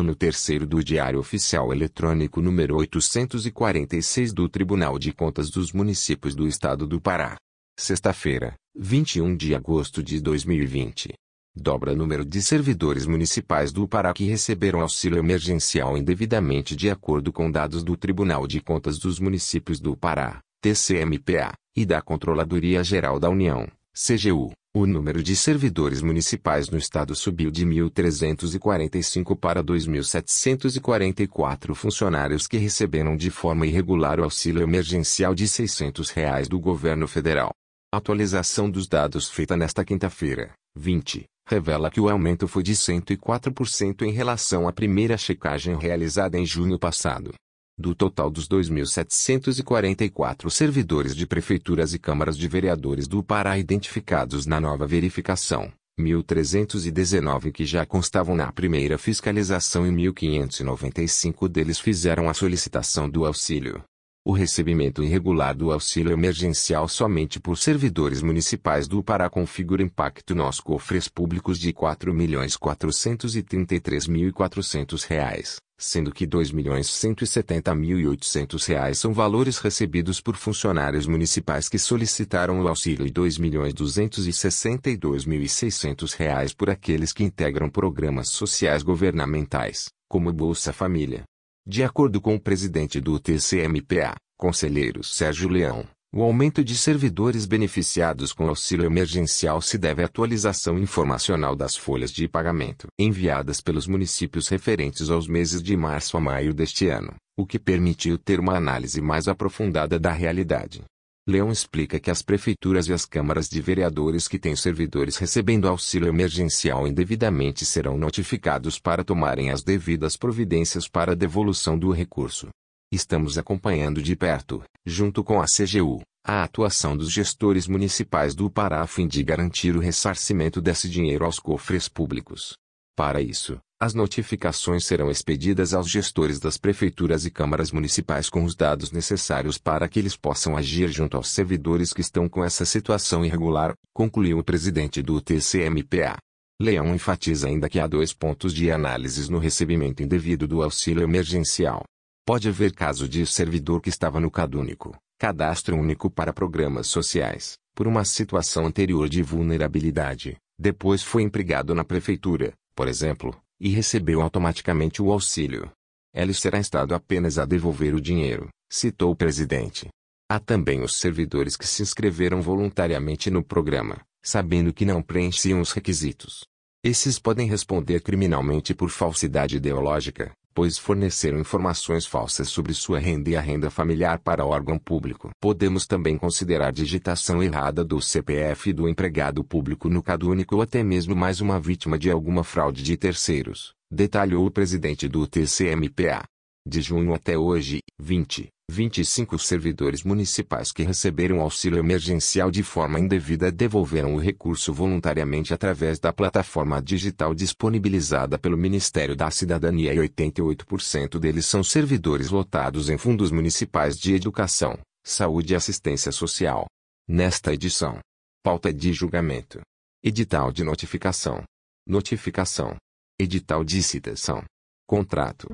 ano terceiro do Diário Oficial Eletrônico número 846 do Tribunal de Contas dos Municípios do Estado do Pará. Sexta-feira, 21 de agosto de 2020. Dobra número de servidores municipais do Pará que receberam auxílio emergencial indevidamente de acordo com dados do Tribunal de Contas dos Municípios do Pará, TCMPA, e da Controladoria Geral da União, CGU. O número de servidores municipais no estado subiu de 1.345 para 2.744 funcionários que receberam de forma irregular o auxílio emergencial de 600 reais do governo federal. Atualização dos dados feita nesta quinta-feira, 20, revela que o aumento foi de 104% em relação à primeira checagem realizada em junho passado. Do total dos 2.744 servidores de prefeituras e câmaras de vereadores do Pará identificados na nova verificação, 1.319 que já constavam na primeira fiscalização e 1.595 deles fizeram a solicitação do auxílio. O recebimento irregular do auxílio emergencial somente por servidores municipais do Pará configura impacto nos cofres públicos de R$ 4.433.400, sendo que R$ 2.170.800 são valores recebidos por funcionários municipais que solicitaram o auxílio e R$ 2.262.600 por aqueles que integram programas sociais governamentais, como Bolsa Família. De acordo com o presidente do TCMPA, conselheiro Sérgio Leão, o aumento de servidores beneficiados com auxílio emergencial se deve à atualização informacional das folhas de pagamento enviadas pelos municípios referentes aos meses de março a maio deste ano, o que permitiu ter uma análise mais aprofundada da realidade. Leão explica que as prefeituras e as câmaras de vereadores que têm servidores recebendo auxílio emergencial indevidamente serão notificados para tomarem as devidas providências para a devolução do recurso. Estamos acompanhando de perto, junto com a CGU, a atuação dos gestores municipais do Pará a fim de garantir o ressarcimento desse dinheiro aos cofres públicos. Para isso, as notificações serão expedidas aos gestores das prefeituras e câmaras municipais com os dados necessários para que eles possam agir junto aos servidores que estão com essa situação irregular, concluiu o presidente do TCMPA. Leão enfatiza ainda que há dois pontos de análise no recebimento indevido do auxílio emergencial. Pode haver caso de servidor que estava no CadÚnico, Cadastro Único para Programas Sociais, por uma situação anterior de vulnerabilidade, depois foi empregado na prefeitura, por exemplo, e recebeu automaticamente o auxílio. Ele será instado apenas a devolver o dinheiro, citou o presidente. Há também os servidores que se inscreveram voluntariamente no programa, sabendo que não preenchiam os requisitos. Esses podem responder criminalmente por falsidade ideológica, pois forneceram informações falsas sobre sua renda e a renda familiar para órgão público. Podemos também considerar digitação errada do CPF do empregado público no CadÚnico ou até mesmo mais uma vítima de alguma fraude de terceiros, detalhou o presidente do TCMPA. De junho até hoje, 20, 25 servidores municipais que receberam auxílio emergencial de forma indevida devolveram o recurso voluntariamente através da plataforma digital disponibilizada pelo Ministério da Cidadania e 88% deles são servidores lotados em fundos municipais de educação, saúde e assistência social. Nesta edição, pauta de julgamento, edital de notificação, notificação, edital de citação, contrato.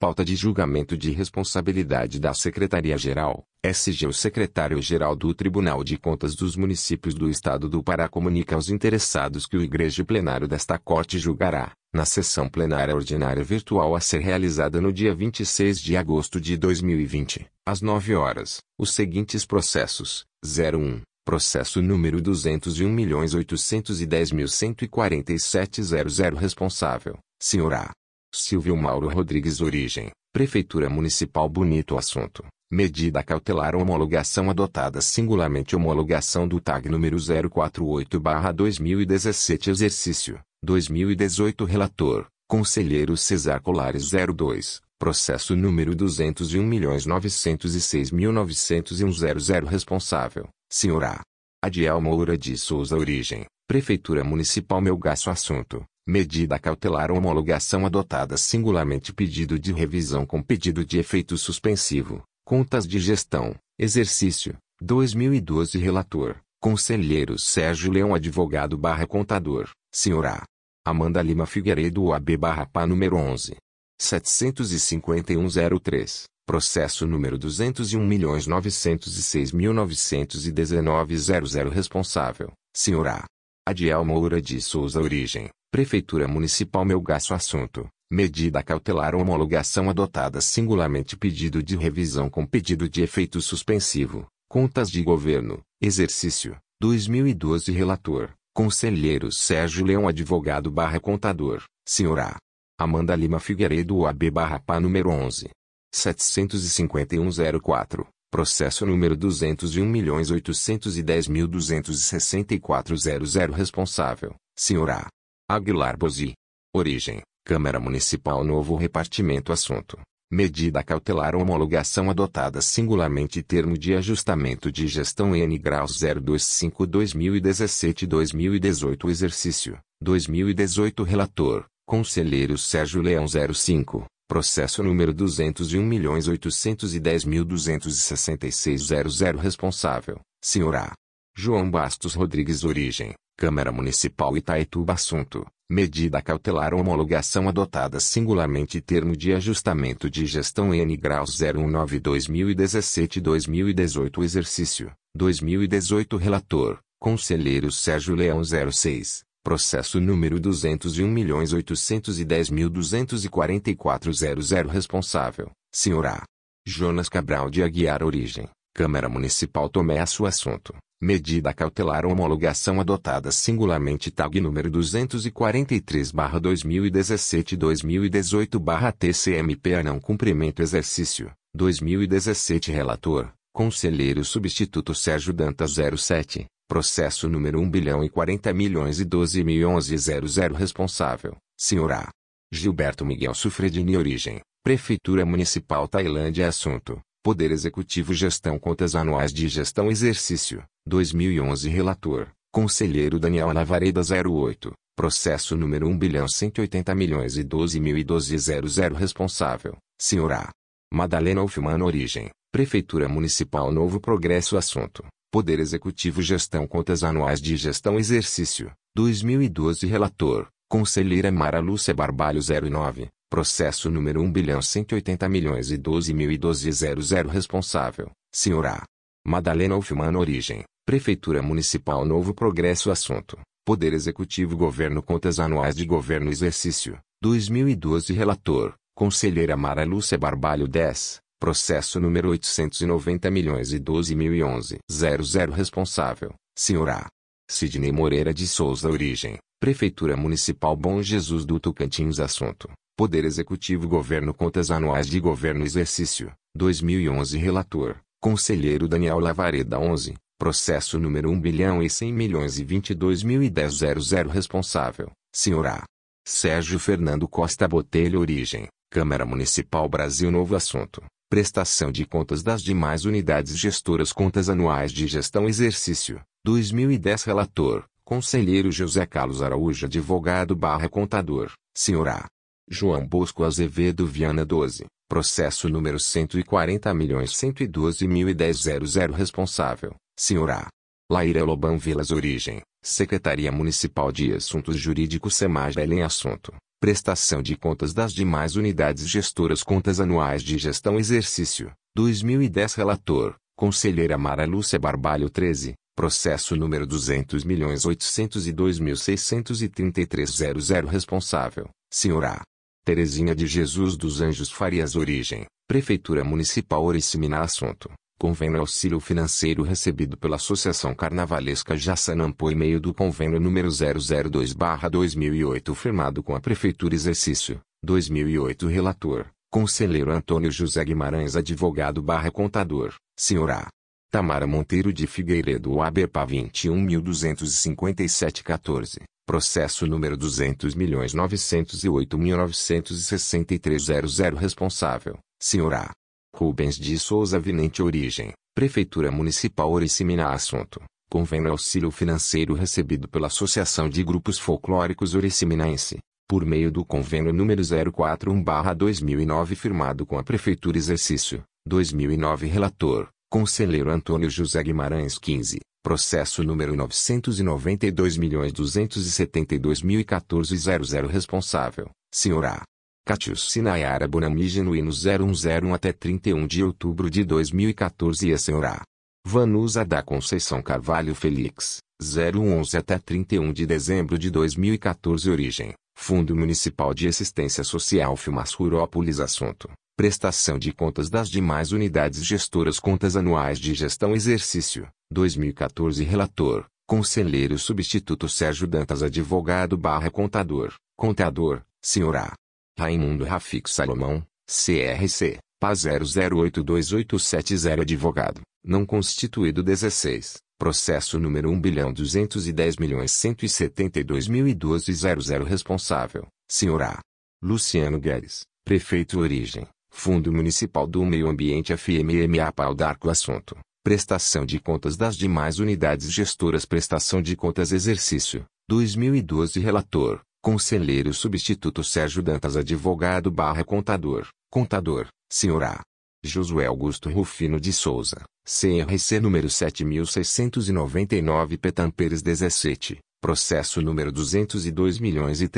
Pauta de julgamento de responsabilidade da Secretaria-Geral, SG. O secretário-geral do Tribunal de Contas dos Municípios do Estado do Pará comunica aos interessados que o Igreja Plenário desta Corte julgará, na sessão plenária ordinária virtual a ser realizada no dia 26 de agosto de 2020, às 9 horas, os seguintes processos: 01. Processo número 201.810.147.00 Responsável, Sr. A. Silvio Mauro Rodrigues Origem, Prefeitura Municipal Bonito Assunto. Medida cautelar homologação adotada singularmente homologação do TAG número 048-2017 Exercício, 2018 Relator, Conselheiro Cesar Colares 02, Processo número 201.906.901 Responsável, Sr. A. Adiel Moura de Souza Origem, Prefeitura Municipal Melgaço Assunto, Medida cautelar homologação adotada singularmente pedido de revisão com pedido de efeito suspensivo. Contas de gestão. Exercício. 2012 Relator. Conselheiro Sérgio Leão Advogado barra Contador. Senhora Amanda Lima Figueiredo OAB barra PA número 11. 75103. Processo número 201.906.919.00 Responsável, Senhora Adiel Moura de Souza Origem, Prefeitura Municipal Melgaço Assunto, Medida cautelar homologação adotada singularmente pedido de revisão com pedido de efeito suspensivo, Contas de Governo, Exercício, 2012 Relator, Conselheiro Sérgio Leão Advogado barra Contador, Senhora Amanda Lima Figueiredo OAB barra PA número 11. 75104. Processo número 201.810.264.00 Responsável, Senhora Aguilar Bozi. Origem, Câmara Municipal Novo Repartimento Assunto. Medida cautelar homologação adotada singularmente termo de ajustamento de gestão N graus 025 2017-2018 Exercício, 2018 Relator, Conselheiro Sérgio Leão 05. Processo número 201.810.266.00 Responsável, Senhora João Bastos Rodrigues. Origem, Câmara Municipal Itaituba Assunto, Medida cautelar homologação adotada singularmente termo de ajustamento de gestão N graus 019 2017-2018 Exercício, 2018 Relator, Conselheiro Sérgio Leão 06. Processo número 201.810.244.00 Responsável, Senhora Jonas Cabral de Aguiar Origem, Câmara Municipal Tomé Assunto, Medida cautelar homologação adotada singularmente TAG número 247-2017-2018 a não cumprimento exercício, 2017 Relator, Conselheiro Substituto Sérgio Dantas 07, Processo número 1 bilhão e 40 milhões e 12 mil 11 00 Responsável, Senhora Gilberto Miguel Sufredini Origem, Prefeitura Municipal Tailândia Assunto, Poder Executivo Gestão Contas Anuais de Gestão Exercício, 2011 Relator, Conselheiro Daniel Lavareda 08, Processo número 1 bilhão 180 milhões e 12 mil e 12 00 Responsável, Senhora Madalena Ulfman Origem, Prefeitura Municipal Novo Progresso Assunto, Poder Executivo Gestão Contas Anuais de Gestão Exercício, 2012 Relator, Conselheira Mara Lúcia Barbalho 09, Processo número 1 bilhão 180 milhões e 12 mil e 12 00 Responsável, Senhora Madalena Ulfman Origem, Prefeitura Municipal Novo Progresso Assunto, Poder Executivo Governo Contas Anuais de Governo Exercício, 2012 Relator, Conselheira Mara Lúcia Barbalho 10, Processo número 890 milhões e 12 mil e 11. 00 Responsável, Senhora Sidney Moreira de Souza Origem, Prefeitura Municipal Bom Jesus do Tocantins Assunto, Poder Executivo Governo Contas Anuais de Governo Exercício, 2011 Relator, Conselheiro Daniel Lavareda 11, Processo número 1 bilhão e 100 milhões e 22 mil e 10 00 Responsável, Senhora Sérgio Fernando Costa Botelho Origem, Câmara Municipal Brasil Novo Assunto, Prestação de contas das demais unidades gestoras Contas anuais de gestão Exercício, 2010 Relator, Conselheiro José Carlos Araújo Advogado barra Contador, Senhora João Bosco Azevedo Viana 12, Processo número 140.112.010.00 Responsável, Senhora Laíra Loban Vilas Origem, Secretaria Municipal de Assuntos Jurídicos Semaj em Assunto, Prestação de contas das demais unidades gestoras Contas anuais de gestão Exercício, 2010 Relator, Conselheira Mara Lúcia Barbalho 13, Processo número 200.802.633.00 Responsável, Senhora Terezinha de Jesus dos Anjos Farias Origem, Prefeitura Municipal Oricimina Assunto, Convênio Auxílio Financeiro recebido pela Associação Carnavalesca Jassanã por meio do Convênio número 002-2008 firmado com a Prefeitura Exercício, 2008 Relator, Conselheiro Antônio José Guimarães Advogado barra Contador, Senhora Tamara Monteiro de Figueiredo ABPA 21.257.14, Processo número 200.908.963.00 Responsável, Senhora Rubens de Souza Vinente Origem, Prefeitura Municipal Oricimina Assunto, Convênio Auxílio Financeiro recebido pela Associação de Grupos Folclóricos Oriciminaense, por meio do Convênio número 041-2009 firmado com a Prefeitura Exercício, 2009 Relator, Conselheiro Antônio José Guimarães 15, processo número 992.272.014 responsável, senhora Catius Sinayara Bonami Genuíno 0101 até 31 de outubro de 2014 e a senhora Vanusa da Conceição Carvalho Felix, 011 até 31 de dezembro de 2014 Origem, Fundo Municipal de Assistência Social Filmascurópolis Assunto, Prestação de contas das demais unidades gestoras Contas anuais de gestão Exercício, 2014 Relator, Conselheiro Substituto Sérgio Dantas Advogado barra Contador, Contador, Senhora Raimundo Rafix Salomão, CRC, PA 00828770 Advogado, não constituído 16, processo número 1.210.172.012 Responsável, Sr. A. Luciano Guedes, Prefeito Origem, Fundo Municipal do Meio Ambiente FMMA Pau D'Arco Assunto, Prestação de contas das demais unidades gestoras Prestação de contas Exercício, 2012 Relator, Conselheiro Substituto Sérgio Dantas Advogado barra Contador, Contador, Sr. A. Josué Augusto Rufino de Souza, CRC número 7699 Petamperes 17, processo número 202 milhões e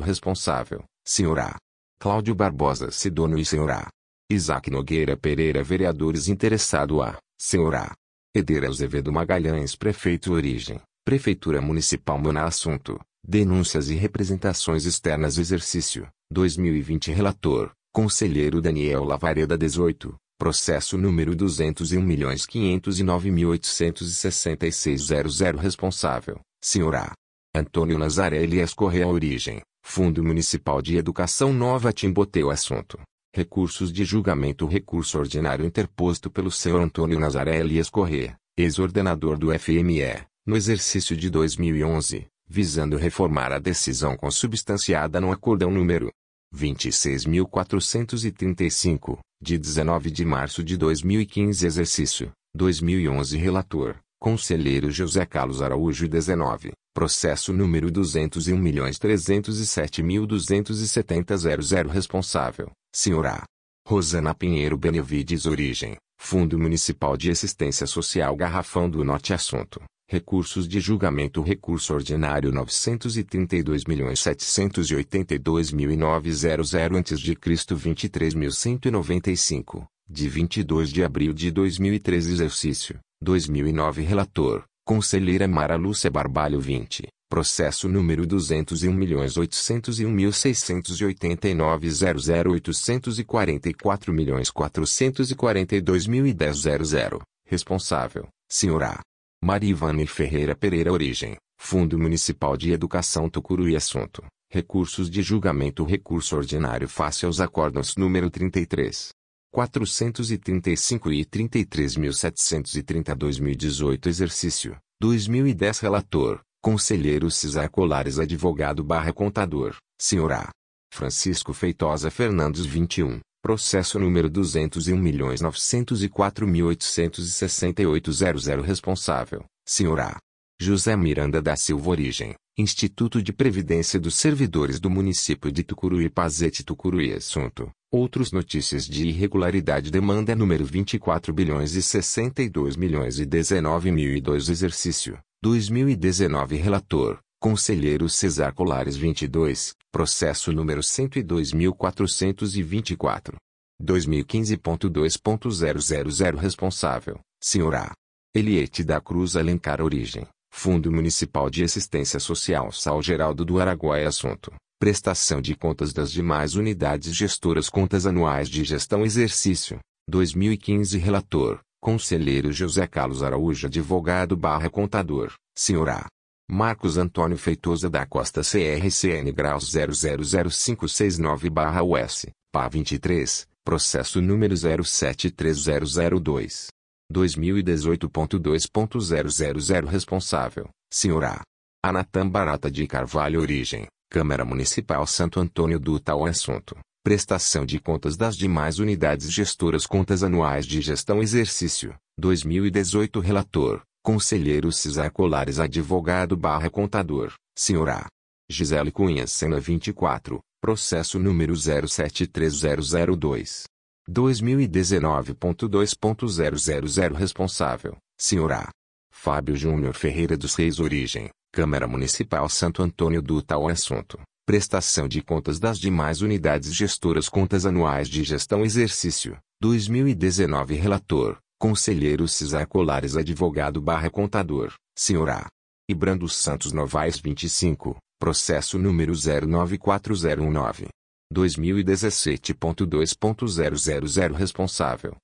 responsável, Sr. A. Cláudio Barbosa Sidono e. A. Isaac Nogueira Pereira Vereadores interessado a, Sr. A. Eder Azevedo Magalhães Prefeito Origem, Prefeitura Municipal Mona Assunto, Denúncias e representações externas Exercício, 2020 Relator, Conselheiro Daniel Lavareda 18, Processo número 201.509.866.00 Responsável. A. Antônio Nazaré Elias Correia Origem, Fundo Municipal de Educação Nova Timboteu Assunto. Recursos de julgamento Recurso ordinário interposto pelo Sr. Antônio Nazaré Elias Correia, ex-ordenador do FME, no exercício de 2011, visando reformar a decisão consubstanciada no acordão número 26.435, de 19 de março de 2015 Exercício, 2011 Relator, Conselheiro José Carlos Araújo 19, Processo número 201.307.270.00 Responsável, Sra. Rosana Pinheiro Benevides Origem, Fundo Municipal de Assistência Social Garrafão do Norte Assunto, Recursos de julgamento Recurso ordinário 932.782.009.00 a.C. 23.195, de 22 de abril de 2013 Exercício, 2009 Relator, Conselheira Mara Lúcia Barbalho 20, Processo número 201.801.689.00844.442.010.00. Responsável, Sra. Marivane Ferreira Pereira Origem, Fundo Municipal de Educação Tucuruí Assunto, Recursos de Julgamento Recurso Ordinário face aos acordos número 33. 435 e 33.730 2018 Exercício, 2010 Relator, Conselheiro Cisar Colares Advogado barra Contador, Sr. A. Francisco Feitosa Fernandes 21, Processo número 201.904.868.00 Responsável, Sr. A. José Miranda da Silva Origem, Instituto de Previdência dos Servidores do Município de Tucuruí Pazete Tucuruí Assunto, Outros notícias de irregularidade. Demanda número 24 bilhões e 62 milhões e 19 mil e 2 Exercício, 2019 Relator, Conselheiro Cesar Colares 22, Processo número 102.424. 2015.2.000 Responsável, Sr. A. Eliete da Cruz Alencar Origem, Fundo Municipal de Assistência Social Sal Geraldo do Araguaia Assunto, Prestação de contas das demais unidades gestoras Contas anuais de gestão Exercício, 2015 Relator, Conselheiro José Carlos Araújo Advogado barra Contador, Sr. A. Marcos Antônio Feitosa da Costa CRCN Graus 000569-US, PA 23, processo número 073002. 2018.2.000 Responsável, Sr. A. Anatan Barata de Carvalho Origem, Câmara Municipal Santo Antônio do Tal Assunto. Prestação de contas das demais unidades gestoras Contas anuais de gestão Exercício, 2018 Relator, Conselheiro Cisar Colares Advogado barra Contador, Sr. A. Gisele Cunha Sena 24, Processo número 073002. 2019.2.000 Responsável, Sr. A. Fábio Júnior Ferreira dos Reis Origem, Câmara Municipal Santo Antônio do Itaú Assunto. Prestação de contas das demais unidades gestoras Contas anuais de gestão Exercício, 2019 Relator, Conselheiro Cesar Colares Advogado barra Contador, Sr. A. Ibrando Santos Novaes 25, Processo número 094019. 2017.2.000 Responsável.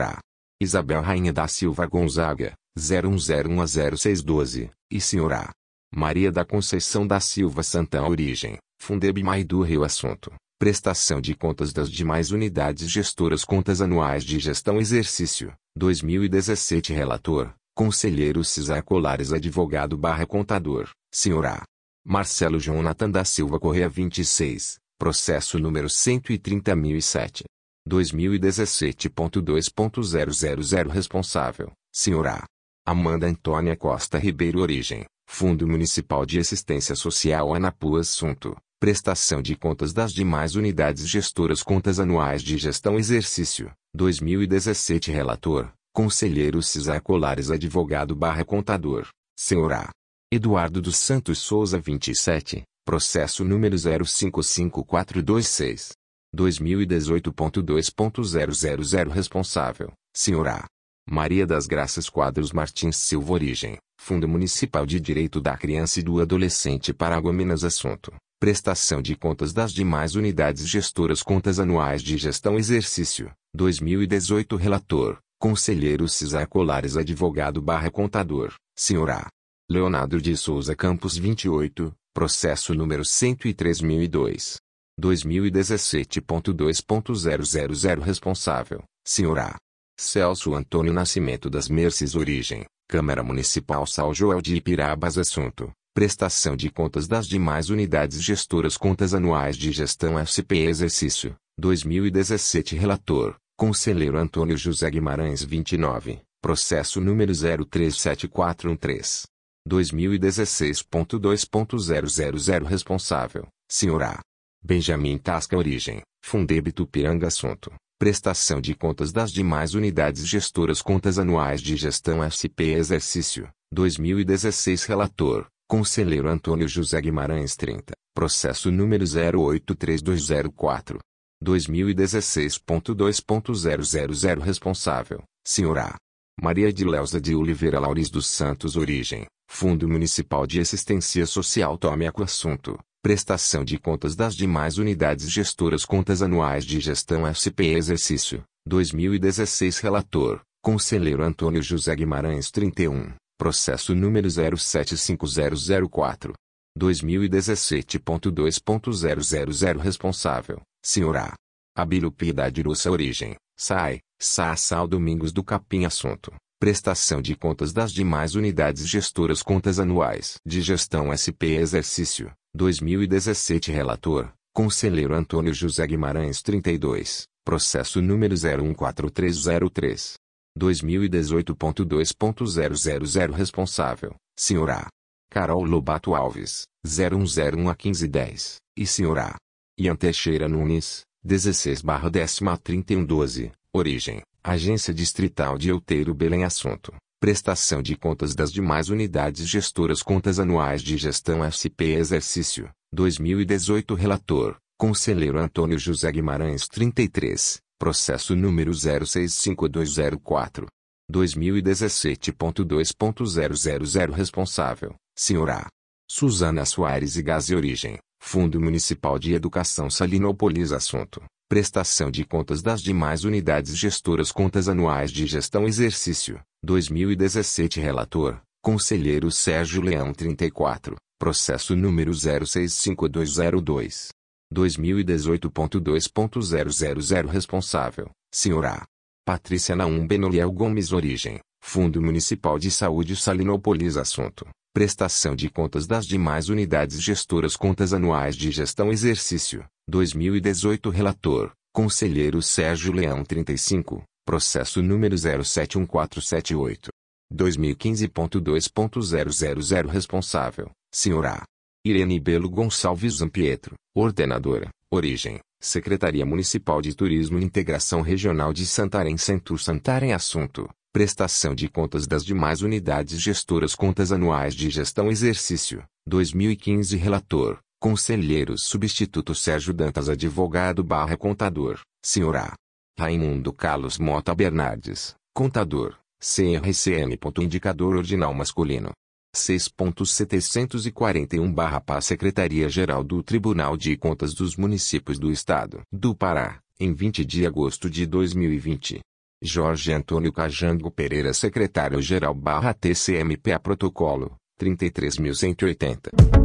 A. Isabel Rainha da Silva Gonzaga, 0101 a 0612, e. A. Maria da Conceição da Silva Santana Origem, Fundeb Maidu Rio Assunto. Prestação de contas das demais unidades gestoras Contas anuais de gestão Exercício, 2017 Relator, Conselheiro Cesar Colares Advogado barra Contador, Sr. A. Marcelo Jonathan da Silva Correia 26, Processo número 130.007. 2017.2.000 Responsável, Sr. Amanda Antônia Costa Ribeiro Origem, Fundo Municipal de Assistência Social Anapu Assunto, Prestação de contas das demais unidades gestoras Contas anuais de gestão Exercício, 2017 Relator, Conselheiro Cesar Colares Advogado Contador, Sr. A. Eduardo dos Santos Souza 27, Processo número 055426. 2018.2.000 Responsável, Sr. A. Maria das Graças Quadros Martins Silva Origem, Fundo Municipal de Direito da Criança e do Adolescente Paraguai Minas Assunto. Prestação de contas das demais unidades gestoras Contas anuais de gestão Exercício, 2018 Relator, Conselheiro Cesar Colares Advogado barra Contador, Sr. A. Leonardo de Souza Campos 28, Processo número 103.002. 2017.2.000 Responsável, Sr. A. Celso Antônio Nascimento das Merces Origem, Câmara Municipal São Joel de Ipirabas Assunto, Prestação de contas das demais unidades gestoras Contas anuais de gestão SP Exercício, 2017 Relator, Conselheiro Antônio José Guimarães 29, Processo número 037413. 2016.2.000 Responsável, Sr. A. Benjamin Tasca Origem, Fundeb Tupiranga Assunto. Prestação de contas das demais unidades gestoras Contas anuais de gestão SP Exercício, 2016 Relator, Conselheiro Antônio José Guimarães 30, Processo número 083204. 2016.2.000 Responsável, Sr. A. Maria de Leusa de Oliveira Laures dos Santos Origem, Fundo Municipal de Assistência Social tome assunto. Prestação de contas das demais unidades gestoras Contas anuais de gestão SP Exercício, 2016 Relator, Conselheiro Antônio José Guimarães 31, Processo número 075004. 2017.2.000 Responsável, Sr. A. Abílio Piedade Russa Origem, SAI, Sassal Domingos do Capim Assunto. Prestação de contas das demais unidades gestoras Contas anuais de gestão SP Exercício, 2017 Relator, Conselheiro Antônio José Guimarães 32, Processo número 014303. 2018.2.000 Responsável, Sr. A. Carol Lobato Alves, 0101 a 1510, e Sr. A. Ian Teixeira Nunes, 16 barra 10 3112, Origem, Agência Distrital de Outeiro Belém Assunto. Prestação de contas das demais unidades gestoras Contas anuais de gestão SP Exercício, 2018 Relator, Conselheiro Antônio José Guimarães 33, Processo número 065204. 2017.2.000 Responsável, Sr. A. Suzana Soares e Gaze Origem, Fundo Municipal de Educação Salinópolis Assunto. Prestação de contas das demais unidades gestoras Contas anuais de gestão Exercício, 2017 Relator, Conselheiro Sérgio Leão 34, Processo número 065202. 2018.2.000 Responsável, Sr. A. Patrícia Naum Benoliel Gomes Origem, Fundo Municipal de Saúde Salinópolis Assunto. Prestação de contas das demais unidades gestoras Contas anuais de gestão Exercício, 2018 Relator, Conselheiro Sérgio Leão 35, Processo número 071478. 2015.2.000 Responsável, Sr. A. Irene Belo Gonçalves Zampietro, Ordenadora, Origem, Secretaria Municipal de Turismo e Integração Regional de Santarém Centro Santarém Assunto. Prestação de contas das demais unidades gestoras Contas anuais de gestão Exercício 2015 Relator Conselheiro Substituto Sérgio Dantas Advogado barra Contador Sr. A. Raimundo Carlos Mota Bernardes Contador CRCM. Indicador Ordinal Masculino 6.741-PA Secretaria-Geral do Tribunal de Contas dos Municípios do Estado do Pará, em 20 de agosto de 2020. Jorge Antônio Cajango Pereira Secretário-Geral barra TCMPA Protocolo, 33.180.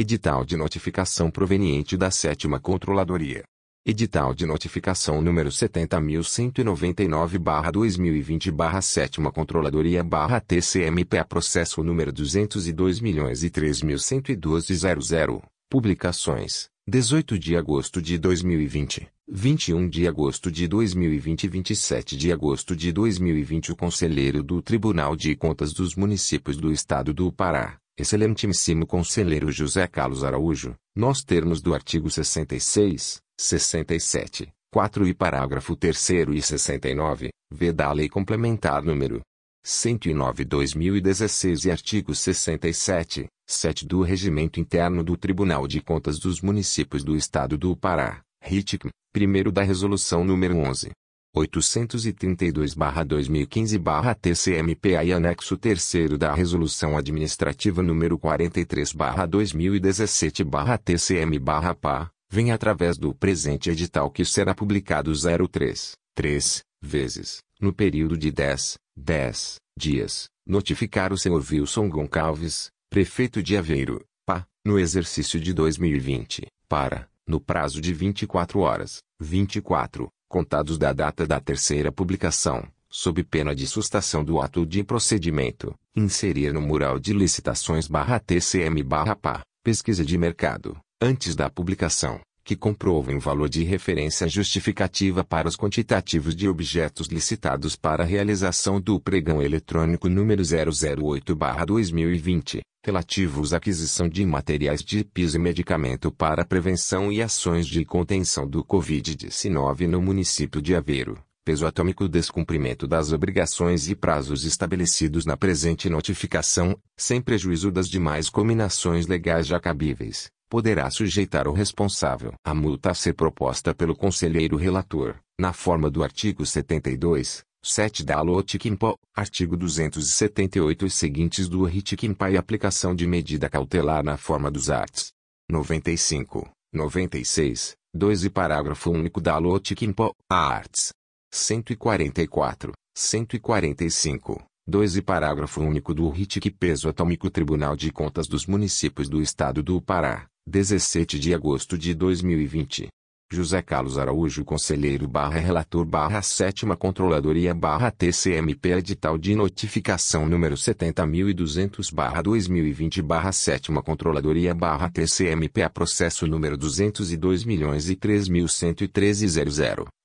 Edital de notificação proveniente da sétima Controladoria. Edital de notificação número 70.199-2020-7 Controladoria TCMPA Processo número 202.003.112.00 Publicações. 18 de agosto de 2020 21 de agosto de 2020 e 27 de agosto de 2020 O Conselheiro do Tribunal de Contas dos Municípios do Estado do Pará Excelentíssimo Conselheiro José Carlos Araújo, nos termos do artigo 66, 67, 4 e parágrafo 3 e 69, v da Lei Complementar número 109/2016 e artigo 67, 7 do Regimento Interno do Tribunal de Contas dos Municípios do Estado do Pará, RITIC, primeiro da Resolução número 11. 832-2015-TCMPA e anexo 3 da Resolução Administrativa número 43-2017-TCM-PA, vem através do presente edital que será publicado 03, 3, vezes, no período de 10, 10 dias, notificar o senhor Wilson Goncalves, prefeito de Aveiro, PA, no exercício de 2020, para, no prazo de 24 horas, 24, contados da data da terceira publicação, sob pena de sustação do ato de procedimento, inserir no mural de licitações TCM PA, pesquisa de mercado, antes da publicação, que comprovem o valor de referência justificativa para os quantitativos de objetos licitados para a realização do pregão eletrônico número 008-2020, relativos à aquisição de materiais de piso e medicamento para prevenção e ações de contenção do Covid-19 no município de Aveiro, peso atômico descumprimento das obrigações e prazos estabelecidos na presente notificação, sem prejuízo das demais combinações legais já cabíveis, poderá sujeitar o responsável à multa a ser proposta pelo conselheiro relator, na forma do artigo 72, 7 da Alotikimpo, artigo 278 e seguintes do Ritikimpa e aplicação de medida cautelar na forma dos arts. 95, 96, 2 e parágrafo único da Alotikimpo, arts. 144, 145, 2 e parágrafo único do RITIC Peso Atômico Tribunal de Contas dos Municípios do Estado do Pará, 17 de agosto de 2020. José Carlos Araújo Conselheiro barra Relator barra Sétima Controladoria barra TCMP Edital de Notificação número 70.200 barra 2020 barra Sétima Controladoria barra TCMP Processo número 202 milhões e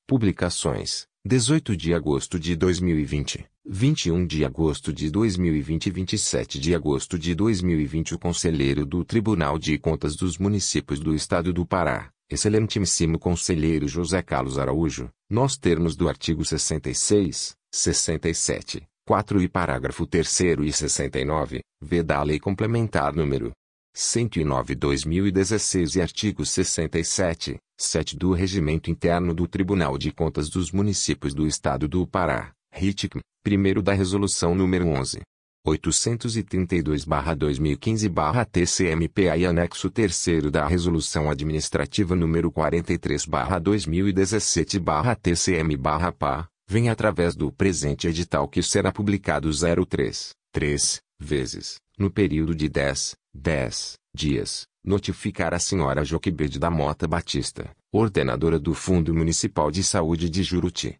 Publicações 18 de agosto de 2020 21 de agosto de 2020 e 27 de agosto de 2020 O Conselheiro do Tribunal de Contas dos Municípios do Estado do Pará Excelentíssimo Conselheiro José Carlos Araújo, nos termos do artigo 66, 67, 4 e parágrafo 3 e 69, v da Lei Complementar número 109/2016 e artigo 67, 7 do Regimento Interno do Tribunal de Contas dos Municípios do Estado do Pará, RITIC, primeiro da Resolução número 11. 832-2015-TCMPA e anexo 3 da Resolução Administrativa número 43-2017-TCM-PA, vem através do presente edital que será publicado 03, 3, vezes, no período de 10, 10 dias, notificar a senhora Joquebede da Mota Batista, ordenadora do Fundo Municipal de Saúde de Juruti,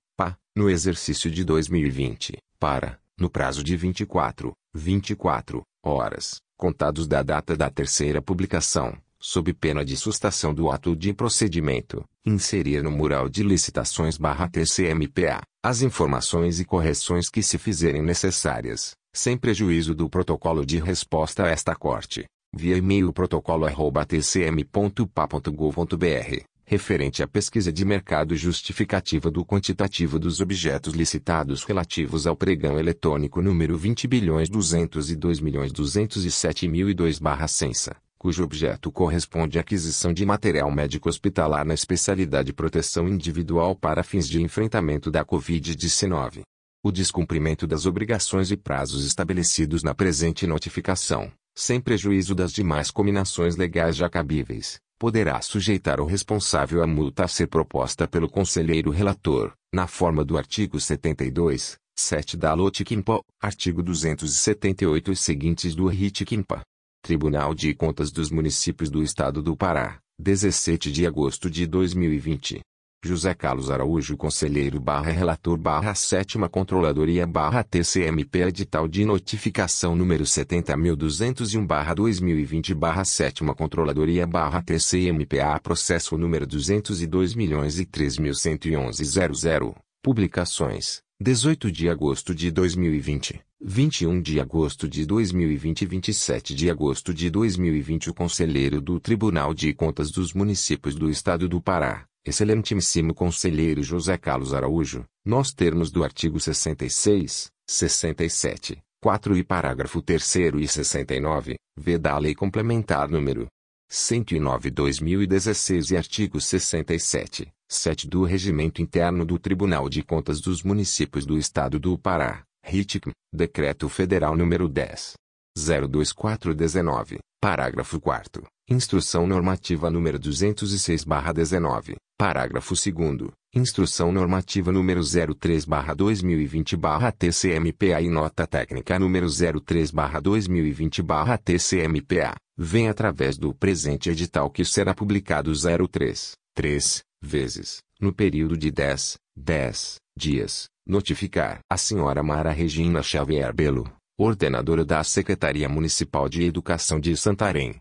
no exercício de 2020, para no prazo de 24, 24 horas, contados da data da terceira publicação, sob pena de sustação do ato de procedimento, inserir no mural de licitações barra TCMPA, as informações e correções que se fizerem necessárias, sem prejuízo do protocolo de resposta a esta corte, via e-mail protocolo@tcm.pa.gov.br, referente à pesquisa de mercado justificativa do quantitativo dos objetos licitados relativos ao pregão eletrônico número 20 bilhões 202 milhões 207 mil e 2/Censa cujo objeto corresponde à aquisição de material médico hospitalar na especialidade proteção individual para fins de enfrentamento da Covid-19. O descumprimento das obrigações e prazos estabelecidos na presente notificação, sem prejuízo das demais combinações legais já cabíveis, poderá sujeitar o responsável à multa a ser proposta pelo conselheiro relator, na forma do artigo 72, 7 da LOTICIMPA, artigo 278 e seguintes do RIT-QUIMPA. Tribunal de Contas dos Municípios do Estado do Pará, 17 de agosto de 2020. José Carlos Araújo Conselheiro barra Relator barra Sétima Controladoria barra TCMP Edital de Notificação número 70.201 barra 2020 barra Sétima Controladoria barra TCMPA Processo número 202 milhões e 3.111.00 Publicações 18 de agosto de 2020 21 de agosto de 2020 e 27 de agosto de 2020 O Conselheiro do Tribunal de Contas dos Municípios do Estado do Pará, Excelentíssimo Conselheiro José Carlos Araújo, nos termos do artigo 66, 67, 4 e parágrafo 3 e 69, v da Lei Complementar número 109/2016 e artigo 67, 7 do Regimento Interno do Tribunal de Contas dos Municípios do Estado do Pará RITIC, Decreto Federal número 10. 02419, parágrafo 4 Instrução Normativa número 206/19, parágrafo 2 Instrução Normativa número 03/2020/TCMPA e Nota Técnica número 03/2020/TCMPA, vem através do presente edital que será publicado 03, 3, vezes, no período de 10, 10 dias, notificar a senhora Mara Regina Xavier Belo, ordenadora da Secretaria Municipal de Educação de Santarém,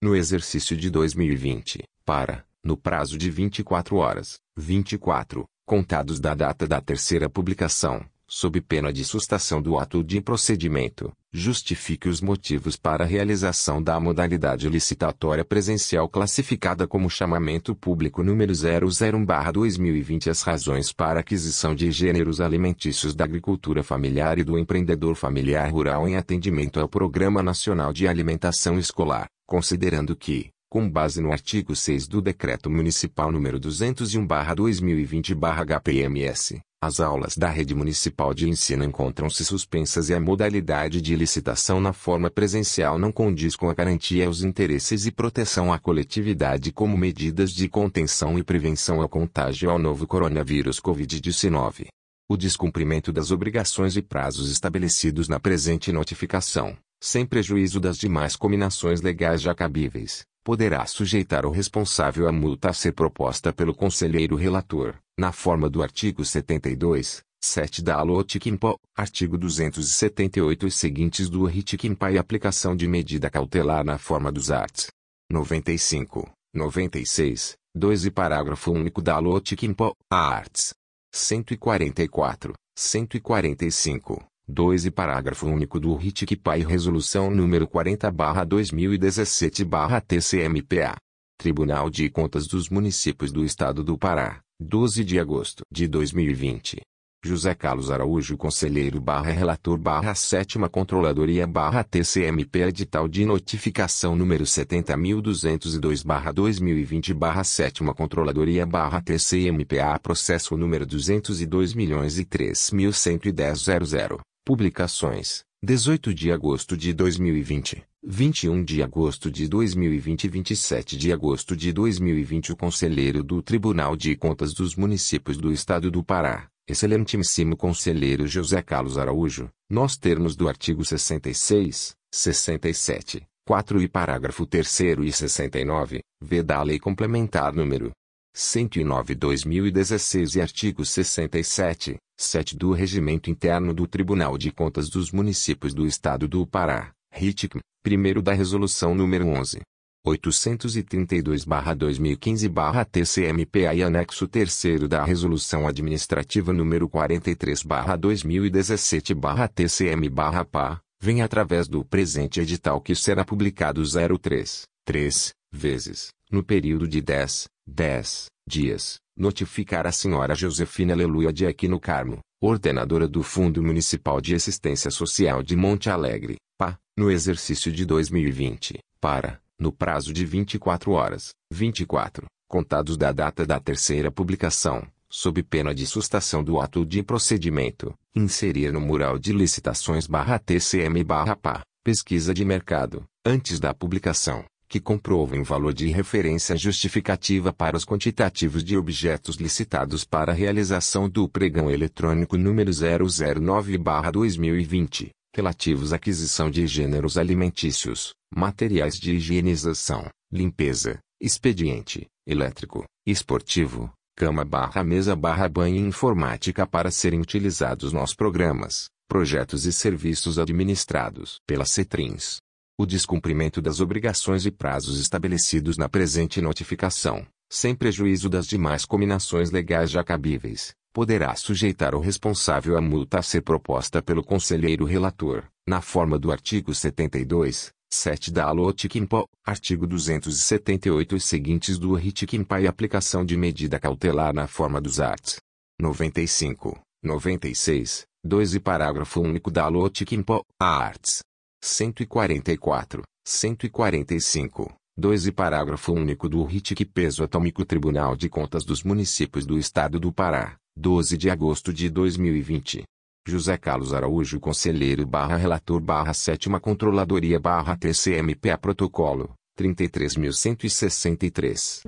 no exercício de 2020, para, no prazo de 24 horas, 24, contados da data da terceira publicação, sob pena de sustação do ato de procedimento, justifique os motivos para a realização da modalidade licitatória presencial classificada como chamamento público número 001/2020 as razões para aquisição de gêneros alimentícios da agricultura familiar e do empreendedor familiar rural em atendimento ao Programa Nacional de Alimentação Escolar, considerando que com base no artigo 6 do Decreto Municipal número 201/2020/HPMS, as aulas da rede municipal de ensino encontram-se suspensas e a modalidade de licitação na forma presencial não condiz com a garantia aos interesses e proteção à coletividade como medidas de contenção e prevenção ao contágio ao novo coronavírus Covid-19. O descumprimento das obrigações e prazos estabelecidos na presente notificação, sem prejuízo das demais combinações legais já cabíveis, poderá sujeitar o responsável à multa a ser proposta pelo conselheiro relator, na forma do artigo 72, 7 da Alotiquimpa, artigo 278 e seguintes do Ritiquimpa e aplicação de medida cautelar na forma dos arts. 95, 96, 2 e parágrafo único da Alotiquimpa, a arts. 144, 145, 2 e parágrafo único do RITICPA e resolução número 40/2017/TCMPA. Tribunal de Contas dos Municípios do Estado do Pará, 12 de agosto de 2020. José Carlos Araújo Conselheiro barra Relator barra Sétima Controladoria barra TCMP Edital de Notificação número 70.202 barra 2020 barra Sétima Controladoria barra TCMPA Processo número 202 milhões e 3.110.00 Publicações: 18 de agosto de 2020, 21 de agosto de 2020 e 27 de agosto de 2020 O Conselheiro do Tribunal de Contas dos Municípios do Estado do Pará, Excelentíssimo Conselheiro José Carlos Araújo, nos termos do artigo 66, 67, 4 e parágrafo 3 e 69, v da Lei Complementar número 109/2016 e artigo 67, 7 do Regimento Interno do Tribunal de Contas dos Municípios do Estado do Pará, RITIC, primeiro da Resolução número 11. 832-2015-TCMPA e anexo 3 da Resolução Administrativa número 43-2017-TCM-PA, vem através do presente edital que será publicado 03, 3, vezes, no período de 10, 10 dias, notificar a senhora Josefina Aleluia de Aquino Carmo, ordenadora do Fundo Municipal de Assistência Social de Monte Alegre, PA, no exercício de 2020, para, no prazo de 24 horas, 24, contados da data da terceira publicação, sob pena de sustação do ato de procedimento, inserir no mural de licitações barra TCM barra PA, pesquisa de mercado, antes da publicação, que comprovem valor de referência justificativa para os quantitativos de objetos licitados para a realização do pregão eletrônico número 009/2020, relativos à aquisição de gêneros alimentícios, materiais de higienização, limpeza, expediente, elétrico, esportivo, cama barra mesa barra banho e informática para serem utilizados nos programas, projetos e serviços administrados pela CETRINS o descumprimento das obrigações e prazos estabelecidos na presente notificação, sem prejuízo das demais combinações legais já cabíveis, poderá sujeitar o responsável à multa a ser proposta pelo conselheiro relator, na forma do artigo 72, 7 da Alotiquimpo, artigo 278 e seguintes do Ritiquimpa e aplicação de medida cautelar na forma dos arts. 95, 96, 2 e parágrafo único da Alotiquimpo, arts. 144, 145, 2 e parágrafo único do RIT que peso atômico Tribunal de Contas dos Municípios do Estado do Pará, 12 de agosto de 2020. José Carlos Araújo Conselheiro barra Relator barra Sétima Controladoria barra TCMPA Protocolo, 33.163.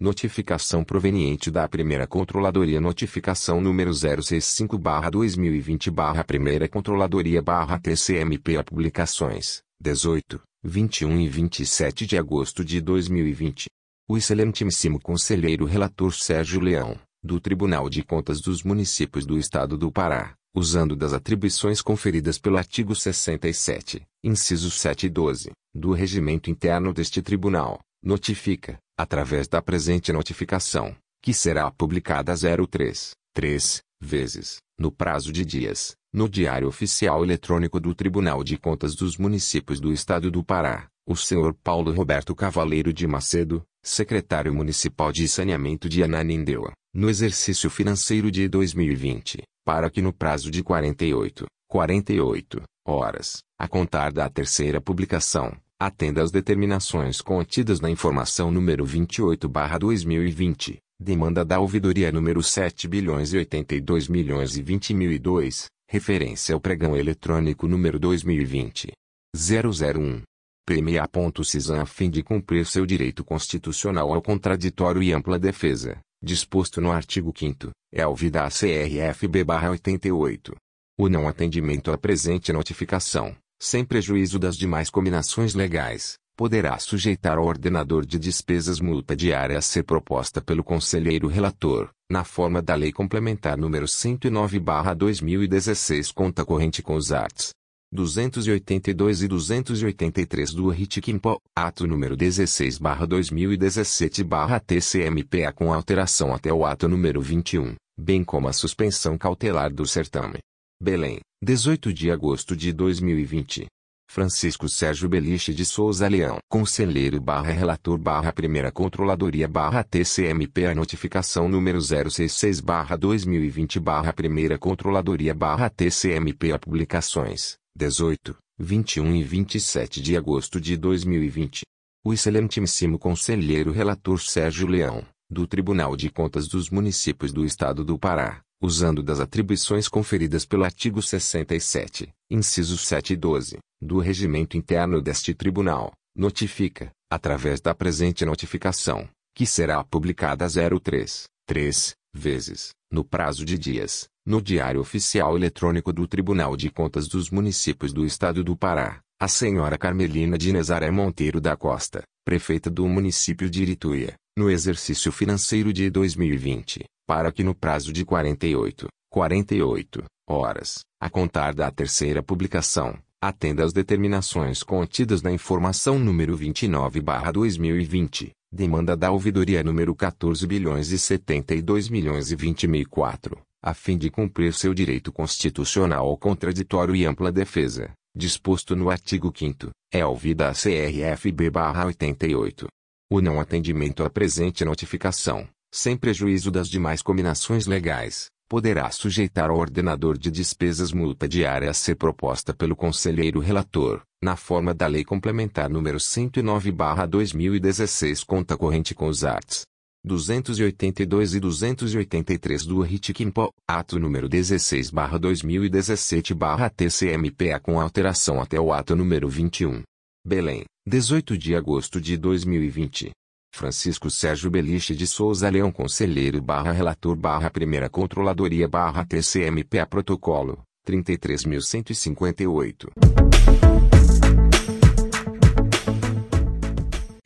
Notificação proveniente da primeira controladoria Notificação número 065-2020 Primeira Controladoria TCMP Publicações, 18, 21 e 27 de agosto de 2020. O excelentíssimo conselheiro relator Sérgio Leão, do Tribunal de Contas dos Municípios do Estado do Pará, usando das atribuições conferidas pelo artigo 67, incisos 7 e 12, do regimento interno deste tribunal, notifica, através da presente notificação, que será publicada 03, 3, vezes, no prazo de dias, no Diário Oficial Eletrônico do Tribunal de Contas dos Municípios do Estado do Pará, o senhor Paulo Roberto Cavaleiro de Macedo, secretário municipal de saneamento de Ananindeua, no exercício financeiro de 2020, para que no prazo de 48, 48 horas, a contar da terceira publicação, atenda às determinações contidas na informação número 28/2020, demanda da ouvidoria número 7 bilhões e 82 milhões e 20 mil e 2, referência ao pregão eletrônico número 2020 001. PMA.CISAM a fim de cumprir seu direito constitucional ao contraditório e ampla defesa, disposto no artigo 5 é ouvida a CRFB-88. O não atendimento à presente notificação, sem prejuízo das demais combinações legais, poderá sujeitar ao ordenador de despesas multa diária a ser proposta pelo conselheiro relator, na forma da Lei Complementar número 109/2016, conta corrente com os arts. 282 e 283 do RITQIMPO, ato número 16/2017/TCMPA com alteração até o ato número 21, bem como a suspensão cautelar do certame. Belém, 18 de agosto de 2020. Francisco Sérgio Beliche de Souza Leão, conselheiro barra relator barra primeira controladoria barra TCMP a notificação número 066 barra 2020 barra primeira controladoria barra TCMP a publicações, 18, 21 e 27 de agosto de 2020. O excelentíssimo conselheiro relator Sérgio Leão, do Tribunal de Contas dos Municípios do Estado do Pará, usando das atribuições conferidas pelo artigo 67, incisos 7 e 12, do regimento interno deste tribunal, notifica, através da presente notificação, que será publicada 03, 3, vezes, no prazo de dias, no Diário Oficial Eletrônico do Tribunal de Contas dos Municípios do Estado do Pará, a senhora Carmelina de Monteiro da Costa, prefeita do município de Irituia, no exercício financeiro de 2020, para que no prazo de 48, 48 horas, a contar da terceira publicação, atenda às determinações contidas na informação número 29/2020, demanda da ouvidoria número 14 bilhões e 72 milhões e 20 mil 4, a fim de cumprir seu direito constitucional ao contraditório e ampla defesa, disposto no artigo 5 é ouvida a CRFB-88. O não atendimento à presente notificação, sem prejuízo das demais combinações legais, poderá sujeitar ao ordenador de despesas multa diária a ser proposta pelo conselheiro relator, na forma da Lei Complementar número 109/2016, conta corrente com os arts. 282 e 283 do RITCIMPO, ato número 16/2017/TCMPA com alteração até o ato número 21. Belém, 18 de agosto de 2020. Francisco Sérgio Beliche de Souza Leão Conselheiro barra Relator barra Primeira Controladoria barra TCMPA Protocolo, 33.158.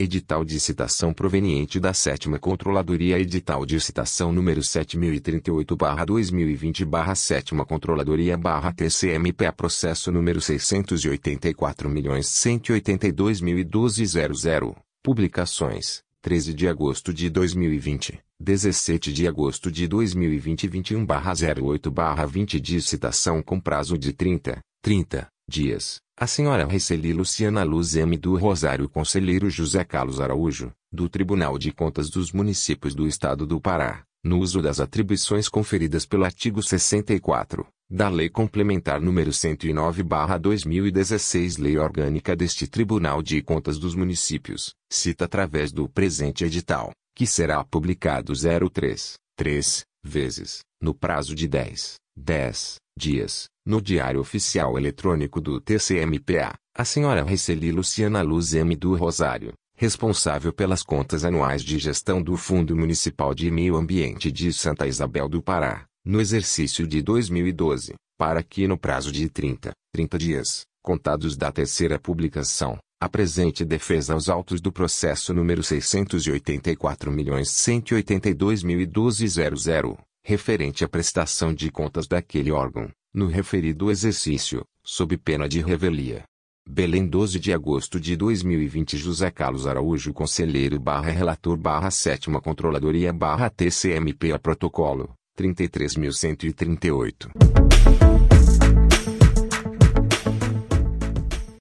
Edital de citação proveniente da Sétima Controladoria Edital de citação número 7038-2020-Sétima Controladoria TCMPA Processo número 684.182.012.00 Publicações 13 de agosto de 2020, 17 de agosto de 2020 21/08/20 de citação com prazo de 30, 30 dias. A senhora Receli Luciana Luz M. do Rosário Conselheiro José Carlos Araújo, do Tribunal de Contas dos Municípios do Estado do Pará, no uso das atribuições conferidas pelo artigo 64 da Lei Complementar número 109/2016 Lei Orgânica deste Tribunal de Contas dos Municípios, cita através do presente edital, que será publicado 03, 3, vezes, no prazo de 10, 10 dias, no Diário Oficial Eletrônico do TCMPA, a senhora Receli Luciana Luz M. do Rosário, responsável pelas contas anuais de gestão do Fundo Municipal de Meio Ambiente de Santa Isabel do Pará, no exercício de 2012, para que no prazo de 30, 30 dias, contados da terceira publicação, apresente defesa aos autos do processo número 684.182.012.00, referente à prestação de contas daquele órgão, no referido exercício, sob pena de revelia. Belém 12 de agosto de 2020 José Carlos Araújo Conselheiro barra Relator barra Sétima Controladoria barra TCMP a Protocolo 33.138.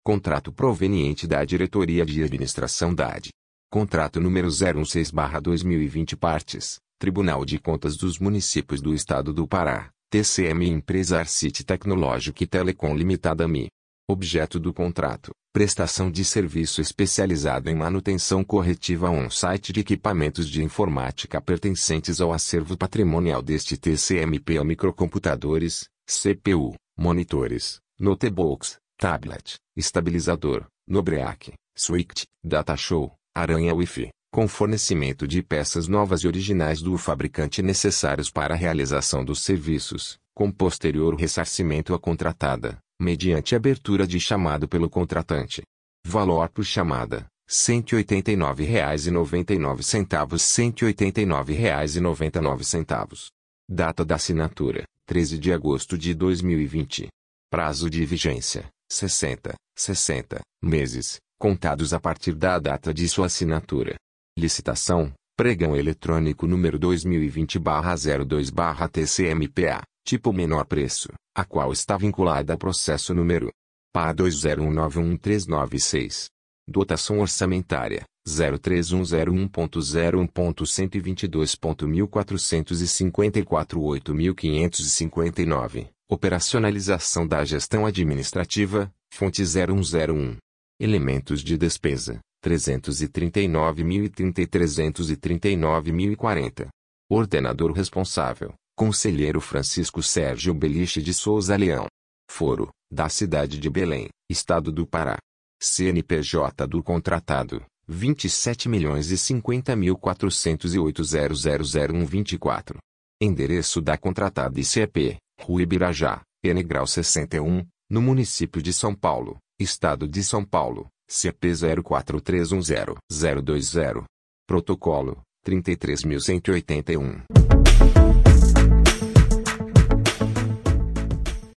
Contrato proveniente da Diretoria de Administração da AD. Contrato número 016-2020 Partes, Tribunal de Contas dos Municípios do Estado do Pará, TCM Empresa Arcite Tecnológica e Telecom Limitada MI. Objeto do contrato: prestação de serviço especializado em manutenção corretiva on-site de equipamentos de informática pertencentes ao acervo patrimonial deste TCMP a microcomputadores, CPU, monitores, notebooks, tablet, estabilizador, Nobreak, Switch, Datashow, Aranha Wi-Fi, com fornecimento de peças novas e originais do fabricante necessários para a realização dos serviços, com posterior ressarcimento à contratada mediante abertura de chamado pelo contratante. Valor por chamada: R$ 189,99 R$ 189,99. Data da assinatura: 13 de agosto de 2020. Prazo de vigência: 60, 60 meses, contados a partir da data de sua assinatura. Licitação: Pregão eletrônico número 2020-02-TCMPA tipo menor preço, a qual está vinculada a processo número PA 20191396. Dotação orçamentária 03101.0.122.1454.8559. Operacionalização da gestão administrativa, fonte 0101. Elementos de despesa, 339.030 e 339.040. Ordenador responsável, Conselheiro Francisco Sérgio Beliche de Souza Leão. Foro, da cidade de Belém, Estado do Pará. CNPJ do contratado, 27 milhões e 50 mil 408 0000124. Endereço da contratada ICP, Rua Ibirajá, N grau 61, no município de São Paulo, Estado de São Paulo, CP 04310-020. Protocolo, 33.181.